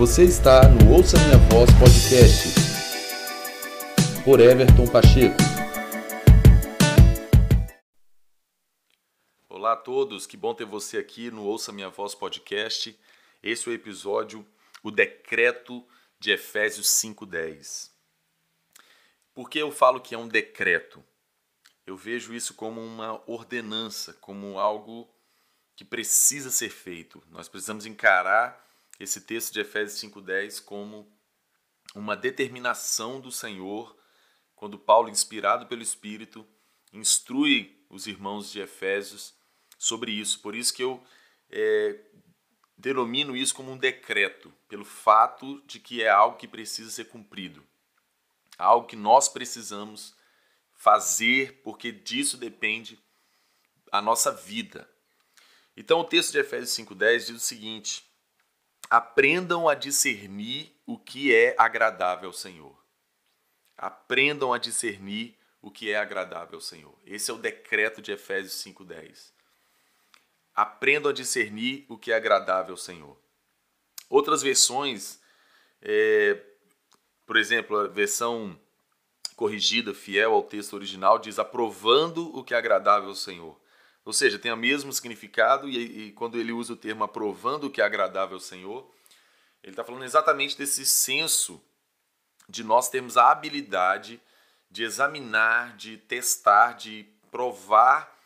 Você está no Ouça Minha Voz Podcast por Everton Pacheco. Olá a todos, que bom ter você aqui no Ouça Minha Voz Podcast. Esse é o episódio O Decreto de Efésios 5:10. Por que eu falo que é um decreto? Eu vejo isso como uma ordenança, como algo que precisa ser feito. Nós precisamos encarar esse texto de Efésios 5:10 como uma determinação do Senhor, quando Paulo, inspirado pelo Espírito, instrui os irmãos de Efésios sobre isso. Por isso que eu é, denomino isso como um decreto, pelo fato de que é algo que precisa ser cumprido, algo que nós precisamos fazer, porque disso depende a nossa vida. Então o texto de Efésios 5:10 diz o seguinte: Aprendam a discernir o que é agradável ao Senhor. Aprendam a discernir o que é agradável ao Senhor. Esse é o decreto de Efésios 5:10. Aprendam a discernir o que é agradável ao Senhor. Outras versões, é, por exemplo, a versão corrigida, fiel ao texto original, diz aprovando o que é agradável ao Senhor. Ou seja, tem o mesmo significado e, e quando ele usa o termo aprovando o que é agradável ao Senhor, ele está falando exatamente desse senso de nós termos a habilidade de examinar, de testar, de provar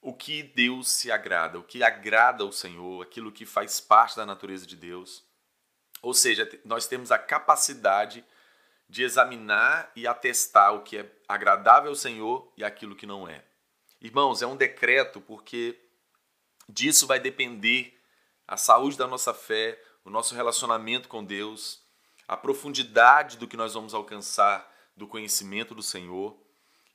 o que Deus se agrada, o que agrada ao Senhor, aquilo que faz parte da natureza de Deus. Ou seja, nós temos a capacidade de examinar e atestar o que é agradável ao Senhor e aquilo que não é. Irmãos, é um decreto porque disso vai depender a saúde da nossa fé, o nosso relacionamento com Deus, a profundidade do que nós vamos alcançar do conhecimento do Senhor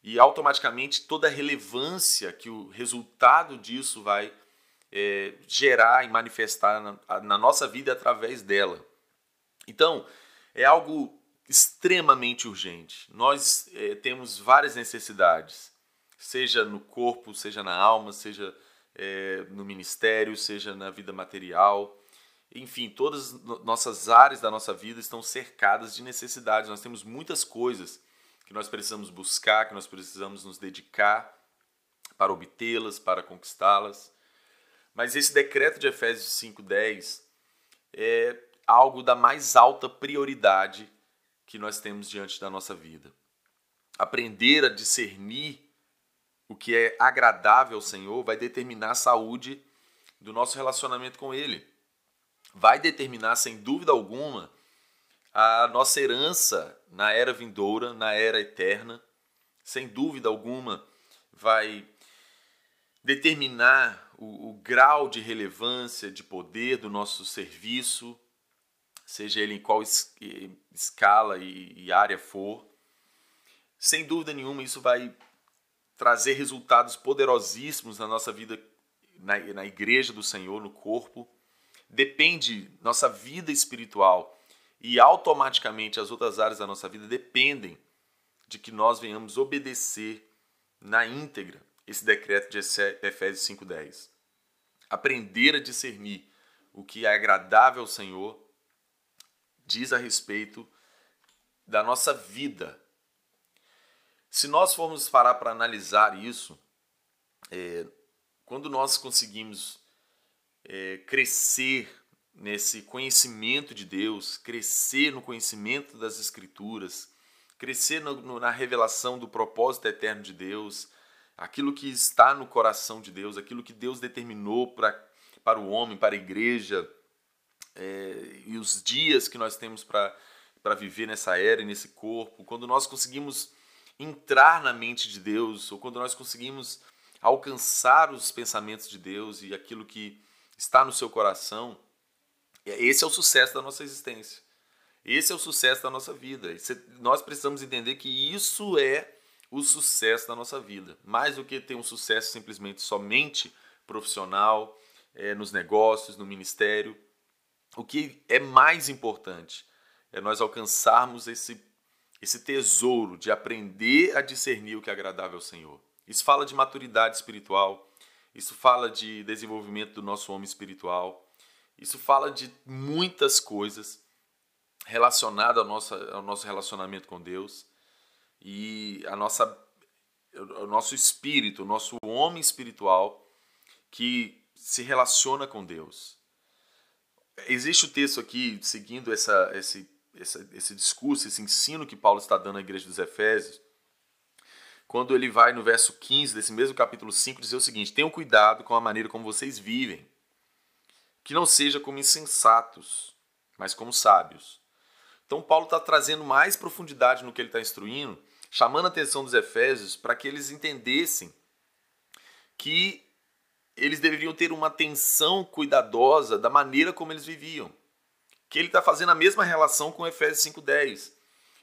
e automaticamente toda a relevância que o resultado disso vai é, gerar e manifestar na, na nossa vida através dela. Então, é algo extremamente urgente. Nós é, temos várias necessidades seja no corpo, seja na alma, seja é, no ministério, seja na vida material. Enfim, todas as nossas áreas da nossa vida estão cercadas de necessidades. Nós temos muitas coisas que nós precisamos buscar, que nós precisamos nos dedicar para obtê-las, para conquistá-las. Mas esse decreto de Efésios 5:10 é algo da mais alta prioridade que nós temos diante da nossa vida. Aprender a discernir o que é agradável ao Senhor vai determinar a saúde do nosso relacionamento com Ele. Vai determinar, sem dúvida alguma, a nossa herança na era vindoura, na era eterna. Sem dúvida alguma, vai determinar o, o grau de relevância, de poder do nosso serviço, seja ele em qual es, escala e, e área for. Sem dúvida nenhuma, isso vai trazer resultados poderosíssimos na nossa vida, na, na igreja do Senhor, no corpo. Depende, nossa vida espiritual e automaticamente as outras áreas da nossa vida dependem de que nós venhamos obedecer na íntegra esse decreto de Efésios 5:10. Aprender a discernir o que é agradável ao Senhor diz a respeito da nossa vida se nós formos parar para analisar isso, é, quando nós conseguimos é, crescer nesse conhecimento de Deus, crescer no conhecimento das Escrituras, crescer no, na revelação do propósito eterno de Deus, aquilo que está no coração de Deus, aquilo que Deus determinou pra, para o homem, para a igreja, é, e os dias que nós temos para viver nessa era e nesse corpo, quando nós conseguimos entrar na mente de Deus, ou quando nós conseguimos alcançar os pensamentos de Deus e aquilo que está no seu coração, esse é o sucesso da nossa existência. Esse é o sucesso da nossa vida. Nós precisamos entender que isso é o sucesso da nossa vida. Mais do que ter um sucesso simplesmente somente profissional, é, nos negócios, no ministério. O que é mais importante é nós alcançarmos esse esse tesouro de aprender a discernir o que é agradável ao Senhor. Isso fala de maturidade espiritual, isso fala de desenvolvimento do nosso homem espiritual, Isso fala de muitas coisas relacionadas ao nosso, ao nosso relacionamento com Deus e a nossa, o nosso espírito, o nosso homem espiritual que se relaciona com Deus. Existe o texto aqui, seguindo essa, esse, esse, esse discurso, esse ensino que Paulo está dando à igreja dos Efésios, quando ele vai no verso 15 desse mesmo capítulo 5 dizer o seguinte: Tenham cuidado com a maneira como vocês vivem, que não seja como insensatos, mas como sábios. Então, Paulo está trazendo mais profundidade no que ele está instruindo, chamando a atenção dos Efésios para que eles entendessem que eles deveriam ter uma atenção cuidadosa da maneira como eles viviam. Que ele está fazendo a mesma relação com Efésios 5,10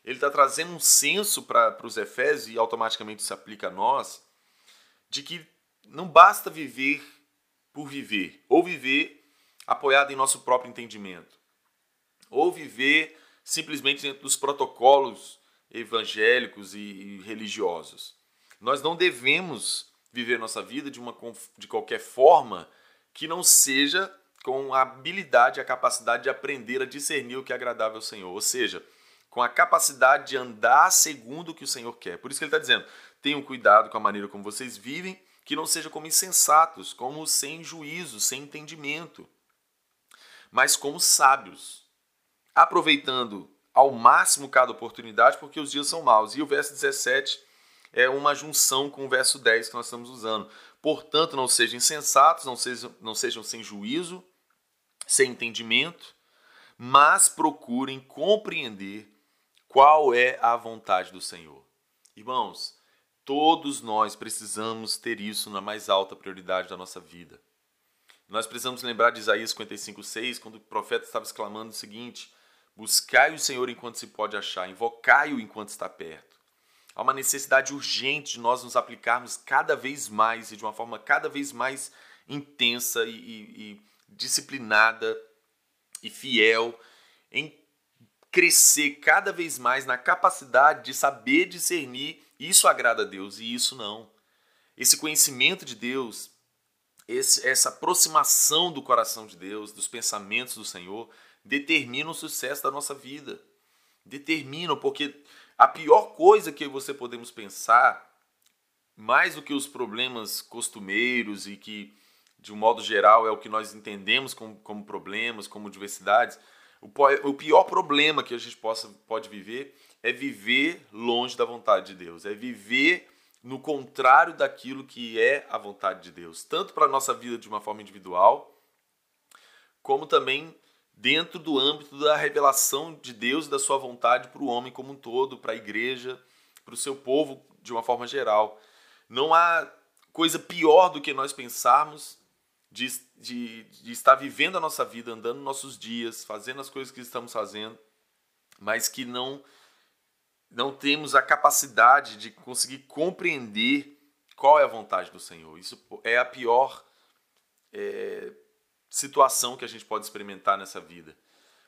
ele está trazendo um senso para os Efésios, e automaticamente se aplica a nós, de que não basta viver por viver, ou viver apoiado em nosso próprio entendimento, ou viver simplesmente dentro dos protocolos evangélicos e religiosos. Nós não devemos viver nossa vida de, uma, de qualquer forma que não seja com a habilidade e a capacidade de aprender a discernir o que é agradável ao Senhor. Ou seja, com a capacidade de andar segundo o que o Senhor quer. Por isso que ele está dizendo: tenham cuidado com a maneira como vocês vivem, que não seja como insensatos, como sem juízo, sem entendimento, mas como sábios, aproveitando ao máximo cada oportunidade, porque os dias são maus. E o verso 17 é uma junção com o verso 10 que nós estamos usando. Portanto, não sejam insensatos, não sejam, não sejam sem juízo, sem entendimento, mas procurem compreender qual é a vontade do Senhor? Irmãos, todos nós precisamos ter isso na mais alta prioridade da nossa vida. Nós precisamos lembrar de Isaías 55:6, quando o profeta estava exclamando o seguinte: Buscai o Senhor enquanto se pode achar, invocai-o enquanto está perto. Há uma necessidade urgente de nós nos aplicarmos cada vez mais e de uma forma cada vez mais intensa e, e, e disciplinada e fiel em crescer cada vez mais na capacidade de saber discernir isso agrada a Deus e isso não. Esse conhecimento de Deus, esse, essa aproximação do coração de Deus, dos pensamentos do Senhor, determina o sucesso da nossa vida. Determinam, porque a pior coisa que você podemos pensar, mais do que os problemas costumeiros e que, de um modo geral, é o que nós entendemos como, como problemas, como diversidades, o pior problema que a gente possa, pode viver é viver longe da vontade de Deus, é viver no contrário daquilo que é a vontade de Deus, tanto para a nossa vida de uma forma individual, como também dentro do âmbito da revelação de Deus e da sua vontade para o homem como um todo, para a igreja, para o seu povo de uma forma geral. Não há coisa pior do que nós pensarmos de, de, de estar vivendo a nossa vida, andando nossos dias, fazendo as coisas que estamos fazendo, mas que não não temos a capacidade de conseguir compreender qual é a vontade do Senhor. Isso é a pior é, situação que a gente pode experimentar nessa vida.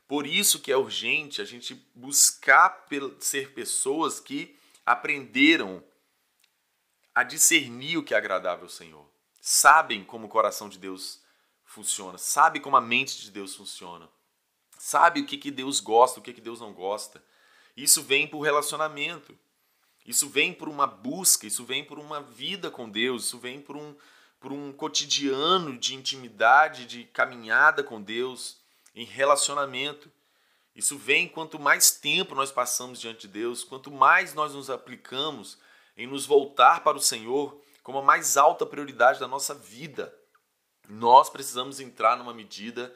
Por isso que é urgente a gente buscar ser pessoas que aprenderam a discernir o que é agradável ao Senhor sabem como o coração de Deus funciona, sabem como a mente de Deus funciona, sabe o que, que Deus gosta, o que, que Deus não gosta. Isso vem por relacionamento, isso vem por uma busca, isso vem por uma vida com Deus, isso vem por um, por um cotidiano de intimidade, de caminhada com Deus, em relacionamento. Isso vem quanto mais tempo nós passamos diante de Deus, quanto mais nós nos aplicamos em nos voltar para o Senhor, como a mais alta prioridade da nossa vida. Nós precisamos entrar numa medida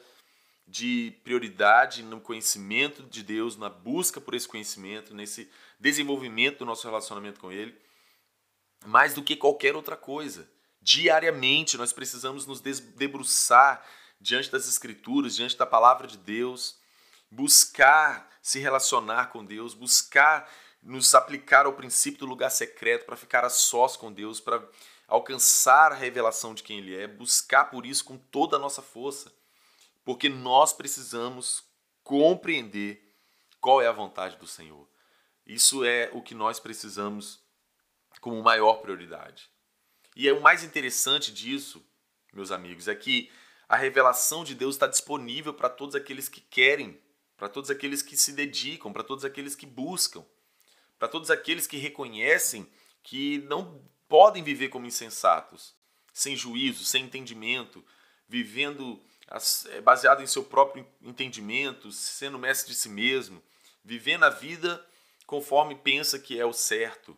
de prioridade no conhecimento de Deus, na busca por esse conhecimento, nesse desenvolvimento do nosso relacionamento com Ele, mais do que qualquer outra coisa. Diariamente nós precisamos nos debruçar diante das Escrituras, diante da palavra de Deus, buscar se relacionar com Deus, buscar nos aplicar ao princípio do lugar secreto, para ficar a sós com Deus, para alcançar a revelação de quem Ele é, buscar por isso com toda a nossa força, porque nós precisamos compreender qual é a vontade do Senhor. Isso é o que nós precisamos como maior prioridade. E é o mais interessante disso, meus amigos, é que a revelação de Deus está disponível para todos aqueles que querem, para todos aqueles que se dedicam, para todos aqueles que buscam, para todos aqueles que reconhecem que não podem viver como insensatos, sem juízo, sem entendimento, vivendo é, baseado em seu próprio entendimento, sendo mestre de si mesmo, vivendo a vida conforme pensa que é o certo.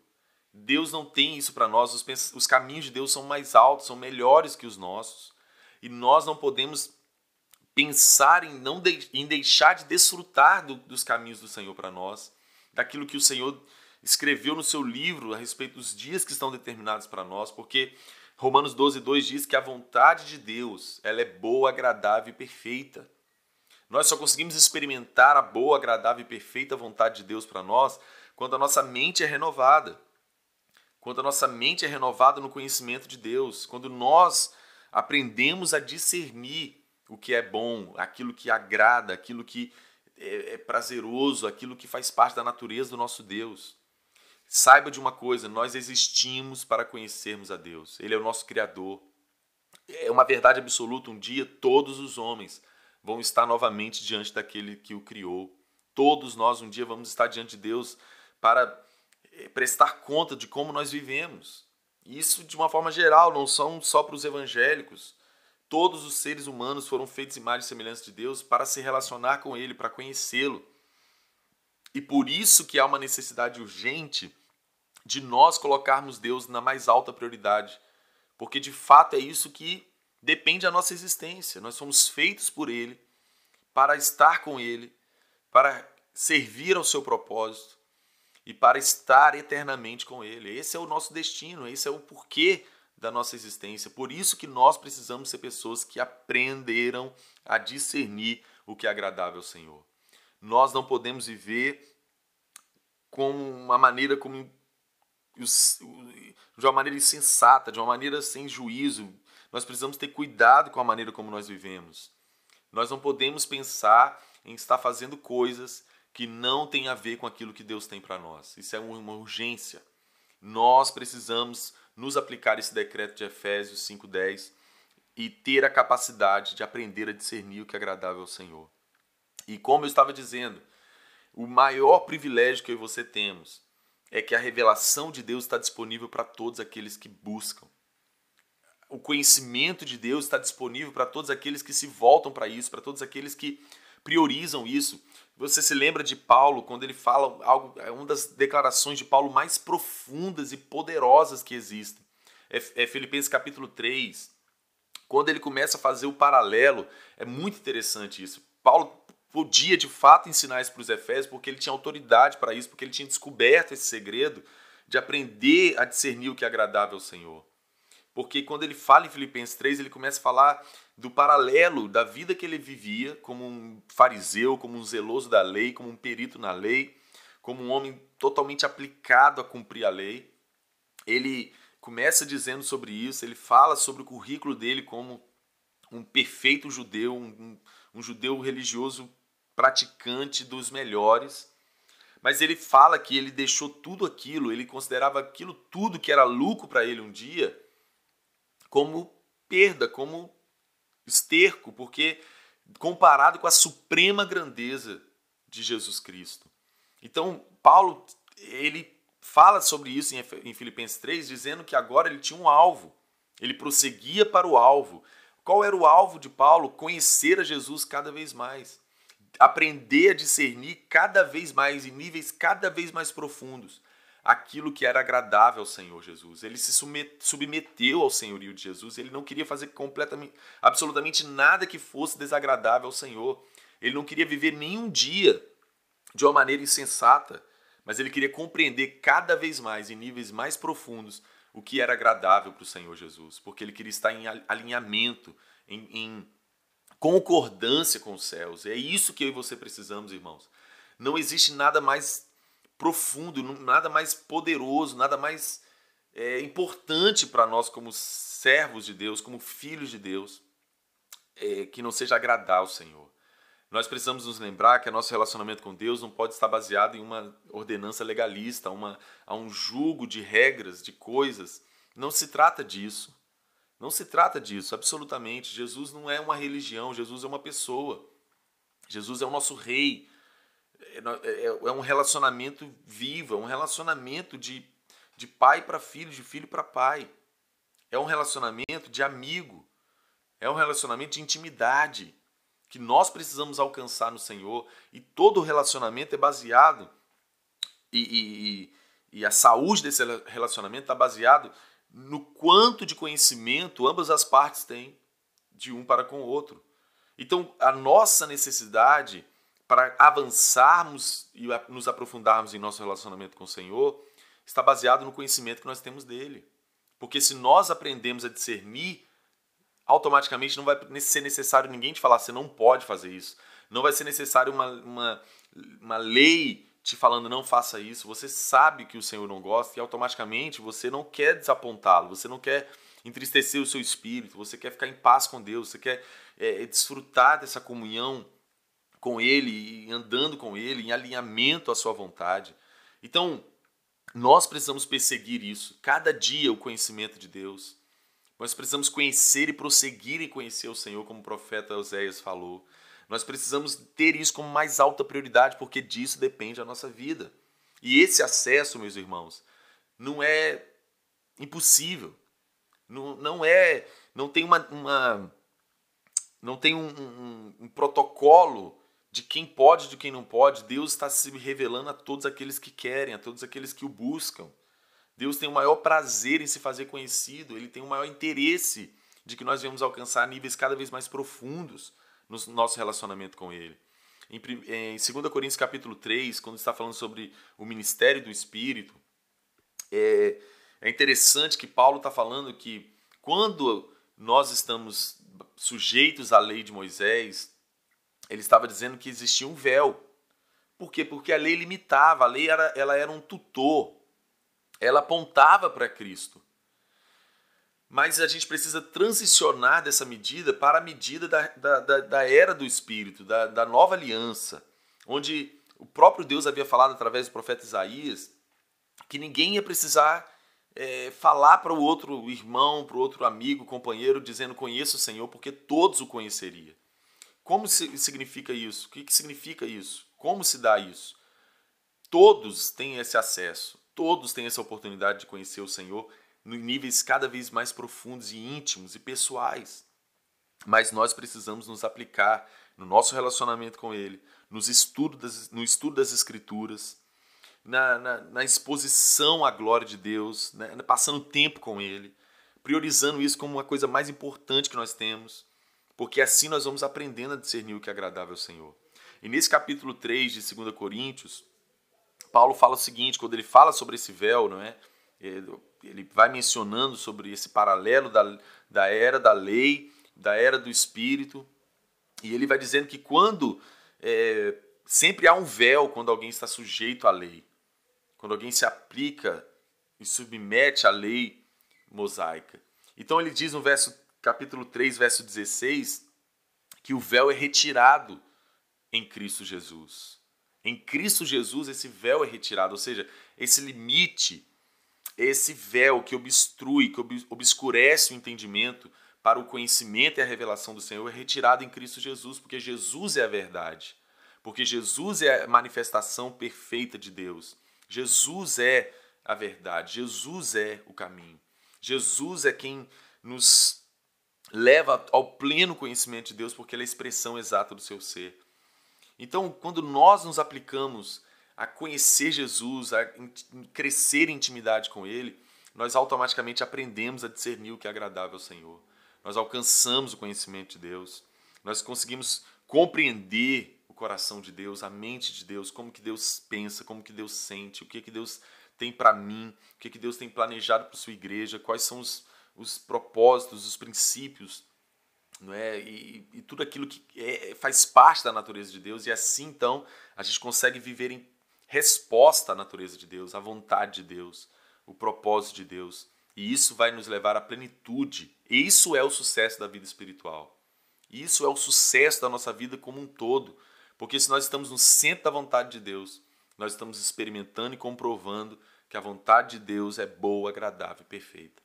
Deus não tem isso para nós, os, os caminhos de Deus são mais altos, são melhores que os nossos. E nós não podemos pensar em não de, em deixar de desfrutar do, dos caminhos do Senhor para nós, daquilo que o Senhor escreveu no seu livro a respeito dos dias que estão determinados para nós, porque Romanos 12, 2 diz que a vontade de Deus ela é boa, agradável e perfeita. Nós só conseguimos experimentar a boa, agradável e perfeita vontade de Deus para nós quando a nossa mente é renovada. Quando a nossa mente é renovada no conhecimento de Deus, quando nós aprendemos a discernir o que é bom, aquilo que agrada, aquilo que é, é prazeroso, aquilo que faz parte da natureza do nosso Deus. Saiba de uma coisa: nós existimos para conhecermos a Deus. Ele é o nosso Criador. É uma verdade absoluta: um dia todos os homens vão estar novamente diante daquele que o criou. Todos nós um dia vamos estar diante de Deus para eh, prestar conta de como nós vivemos. Isso de uma forma geral, não são só para os evangélicos. Todos os seres humanos foram feitos imagem e semelhança de Deus para se relacionar com Ele, para conhecê-lo. E por isso que há uma necessidade urgente de nós colocarmos Deus na mais alta prioridade. Porque de fato é isso que depende da nossa existência. Nós somos feitos por Ele, para estar com Ele, para servir ao seu propósito e para estar eternamente com Ele. Esse é o nosso destino, esse é o porquê da nossa existência. Por isso que nós precisamos ser pessoas que aprenderam a discernir o que é agradável ao Senhor. Nós não podemos viver como uma maneira como de uma maneira insensata, de uma maneira sem juízo. Nós precisamos ter cuidado com a maneira como nós vivemos. Nós não podemos pensar em estar fazendo coisas que não têm a ver com aquilo que Deus tem para nós. Isso é uma urgência. Nós precisamos nos aplicar esse decreto de Efésios 5:10 e ter a capacidade de aprender a discernir o que é agradável ao Senhor. E como eu estava dizendo, o maior privilégio que eu e você temos é que a revelação de Deus está disponível para todos aqueles que buscam. O conhecimento de Deus está disponível para todos aqueles que se voltam para isso, para todos aqueles que priorizam isso. Você se lembra de Paulo quando ele fala algo, é uma das declarações de Paulo mais profundas e poderosas que existem. É, é Filipenses capítulo 3. Quando ele começa a fazer o paralelo, é muito interessante isso. Paulo podia de fato ensinar isso para os Efésios, porque ele tinha autoridade para isso, porque ele tinha descoberto esse segredo de aprender a discernir o que é agradável ao Senhor. Porque quando ele fala em Filipenses 3, ele começa a falar do paralelo da vida que ele vivia como um fariseu, como um zeloso da lei, como um perito na lei, como um homem totalmente aplicado a cumprir a lei. Ele começa dizendo sobre isso, ele fala sobre o currículo dele como um perfeito judeu, um, um judeu religioso praticante dos melhores. Mas ele fala que ele deixou tudo aquilo, ele considerava aquilo tudo que era lucro para ele um dia como perda, como esterco, porque comparado com a suprema grandeza de Jesus Cristo. Então, Paulo, ele fala sobre isso em Filipenses 3, dizendo que agora ele tinha um alvo, ele prosseguia para o alvo. Qual era o alvo de Paulo? Conhecer a Jesus cada vez mais aprender a discernir cada vez mais, em níveis cada vez mais profundos, aquilo que era agradável ao Senhor Jesus. Ele se submeteu ao senhorio de Jesus, ele não queria fazer completamente, absolutamente nada que fosse desagradável ao Senhor. Ele não queria viver nenhum dia de uma maneira insensata, mas ele queria compreender cada vez mais, em níveis mais profundos, o que era agradável para o Senhor Jesus, porque ele queria estar em alinhamento, em, em concordância com os céus. É isso que eu e você precisamos, irmãos. Não existe nada mais profundo, nada mais poderoso, nada mais é, importante para nós como servos de Deus, como filhos de Deus, é, que não seja agradar ao Senhor. Nós precisamos nos lembrar que nosso relacionamento com Deus não pode estar baseado em uma ordenança legalista, uma, a um jugo de regras, de coisas. Não se trata disso. Não se trata disso, absolutamente. Jesus não é uma religião, Jesus é uma pessoa. Jesus é o nosso rei. É, é, é um relacionamento vivo, é um relacionamento de, de pai para filho, de filho para pai. É um relacionamento de amigo. É um relacionamento de intimidade que nós precisamos alcançar no Senhor. E todo relacionamento é baseado, e, e, e a saúde desse relacionamento está baseado no quanto de conhecimento ambas as partes têm de um para com o outro. Então, a nossa necessidade para avançarmos e nos aprofundarmos em nosso relacionamento com o Senhor está baseado no conhecimento que nós temos dele. Porque se nós aprendemos a discernir, automaticamente não vai ser necessário ninguém te falar, você não pode fazer isso. Não vai ser necessário uma, uma, uma lei te falando não faça isso, você sabe que o Senhor não gosta e automaticamente você não quer desapontá-lo, você não quer entristecer o seu espírito, você quer ficar em paz com Deus, você quer é, desfrutar dessa comunhão com Ele, andando com Ele, em alinhamento à sua vontade. Então, nós precisamos perseguir isso, cada dia o conhecimento de Deus. Nós precisamos conhecer e prosseguir em conhecer o Senhor, como o profeta Oséias falou. Nós precisamos ter isso como mais alta prioridade, porque disso depende a nossa vida. E esse acesso, meus irmãos, não é impossível. Não, não é. Não tem uma. uma não tem um, um, um protocolo de quem pode de quem não pode. Deus está se revelando a todos aqueles que querem, a todos aqueles que o buscam. Deus tem o maior prazer em se fazer conhecido, ele tem o maior interesse de que nós venhamos alcançar níveis cada vez mais profundos no nosso relacionamento com Ele. Em, em 2 Coríntios capítulo 3, quando está falando sobre o ministério do Espírito, é, é interessante que Paulo está falando que quando nós estamos sujeitos à lei de Moisés, ele estava dizendo que existia um véu. Por quê? Porque a lei limitava, a lei era, ela era um tutor, ela apontava para Cristo mas a gente precisa transicionar dessa medida para a medida da, da, da, da era do Espírito, da, da nova aliança, onde o próprio Deus havia falado através do profeta Isaías que ninguém ia precisar é, falar para o outro irmão, para o outro amigo, companheiro, dizendo conheço o Senhor, porque todos o conheceriam. Como significa isso? O que, significa isso? Como se dá isso? Todos têm esse acesso, todos têm essa oportunidade de conhecer o Senhor em níveis cada vez mais profundos e íntimos e pessoais. Mas nós precisamos nos aplicar no nosso relacionamento com Ele, nos estudo das, no estudo das Escrituras, na, na, na exposição à glória de Deus, né? passando tempo com Ele, priorizando isso como uma coisa mais importante que nós temos, porque assim nós vamos aprendendo a discernir o que é agradável ao Senhor. E nesse capítulo 3 de 2 Coríntios, Paulo fala o seguinte, quando ele fala sobre esse véu, não é? ele vai mencionando sobre esse paralelo da, da era da lei, da era do espírito, e ele vai dizendo que quando é, sempre há um véu quando alguém está sujeito à lei, quando alguém se aplica e submete à lei mosaica. Então ele diz no verso capítulo 3, verso 16, que o véu é retirado em Cristo Jesus. Em Cristo Jesus esse véu é retirado, ou seja, esse limite esse véu que obstrui, que obscurece o entendimento para o conhecimento e a revelação do Senhor é retirado em Cristo Jesus, porque Jesus é a verdade. Porque Jesus é a manifestação perfeita de Deus. Jesus é a verdade. Jesus é o caminho. Jesus é quem nos leva ao pleno conhecimento de Deus, porque ele é a expressão exata do seu ser. Então, quando nós nos aplicamos a conhecer Jesus, a crescer em intimidade com Ele, nós automaticamente aprendemos a discernir o que é agradável ao Senhor. Nós alcançamos o conhecimento de Deus, nós conseguimos compreender o coração de Deus, a mente de Deus, como que Deus pensa, como que Deus sente, o que que Deus tem para mim, o que que Deus tem planejado para sua igreja, quais são os, os propósitos, os princípios, não é? E, e tudo aquilo que é, faz parte da natureza de Deus e assim então a gente consegue viver em resposta à natureza de Deus, à vontade de Deus, o propósito de Deus. E isso vai nos levar à plenitude. E isso é o sucesso da vida espiritual. Isso é o sucesso da nossa vida como um todo. Porque se nós estamos no centro da vontade de Deus, nós estamos experimentando e comprovando que a vontade de Deus é boa, agradável e perfeita.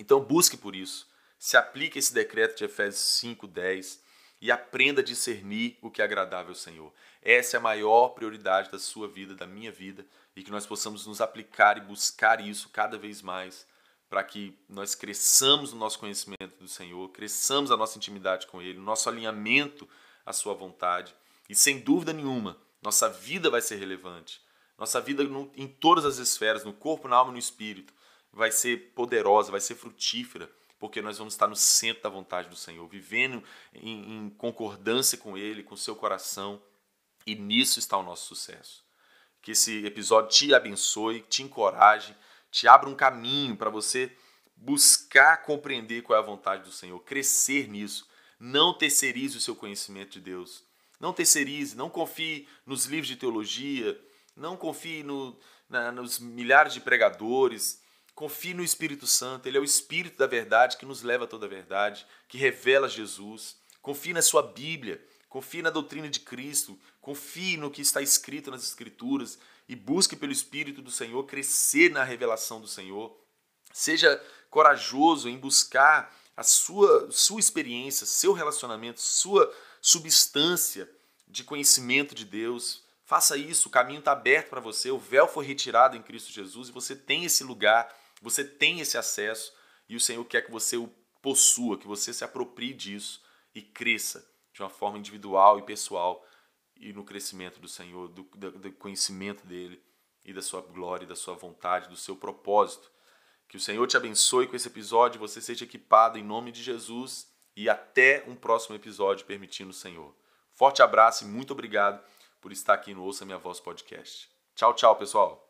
Então busque por isso. se aplique esse decreto de Efésios 5:10 e aprenda a discernir o que é agradável ao Senhor. Essa é a maior prioridade da sua vida, da minha vida, e que nós possamos nos aplicar e buscar isso cada vez mais para que nós cresçamos no nosso conhecimento do Senhor, cresçamos a nossa intimidade com Ele, nosso alinhamento à Sua vontade. E sem dúvida nenhuma, nossa vida vai ser relevante. Nossa vida em todas as esferas, no corpo, na alma e no espírito, vai ser poderosa, vai ser frutífera, porque nós vamos estar no centro da vontade do Senhor, vivendo em, em concordância com Ele, com o seu coração, e nisso está o nosso sucesso. Que esse episódio te abençoe, te encoraje te abra um caminho para você buscar compreender qual é a vontade do Senhor, crescer nisso. Não terceirize o seu conhecimento de Deus. Não terceirize, não confie nos livros de teologia, não confie no, na, nos milhares de pregadores. Confie no Espírito Santo, ele é o Espírito da verdade que nos leva a toda a verdade, que revela Jesus. Confie na sua Bíblia, confie na doutrina de Cristo, confie no que está escrito nas Escrituras e busque pelo Espírito do Senhor crescer na revelação do Senhor. Seja corajoso em buscar a sua, sua experiência, seu relacionamento, sua substância de conhecimento de Deus. Faça isso, o caminho está aberto para você, o véu foi retirado em Cristo Jesus e você tem esse lugar, você tem esse acesso e o Senhor quer que você o possua, que você se aproprie disso e cresça de uma forma individual e pessoal e no crescimento do Senhor, do, do conhecimento dele e da sua glória, da sua vontade, do seu propósito. Que o Senhor te abençoe com esse episódio, você seja equipado em nome de Jesus e até um próximo episódio, permitindo o Senhor. Forte abraço e muito obrigado por estar aqui no Ouça Minha Voz podcast. Tchau, tchau, pessoal.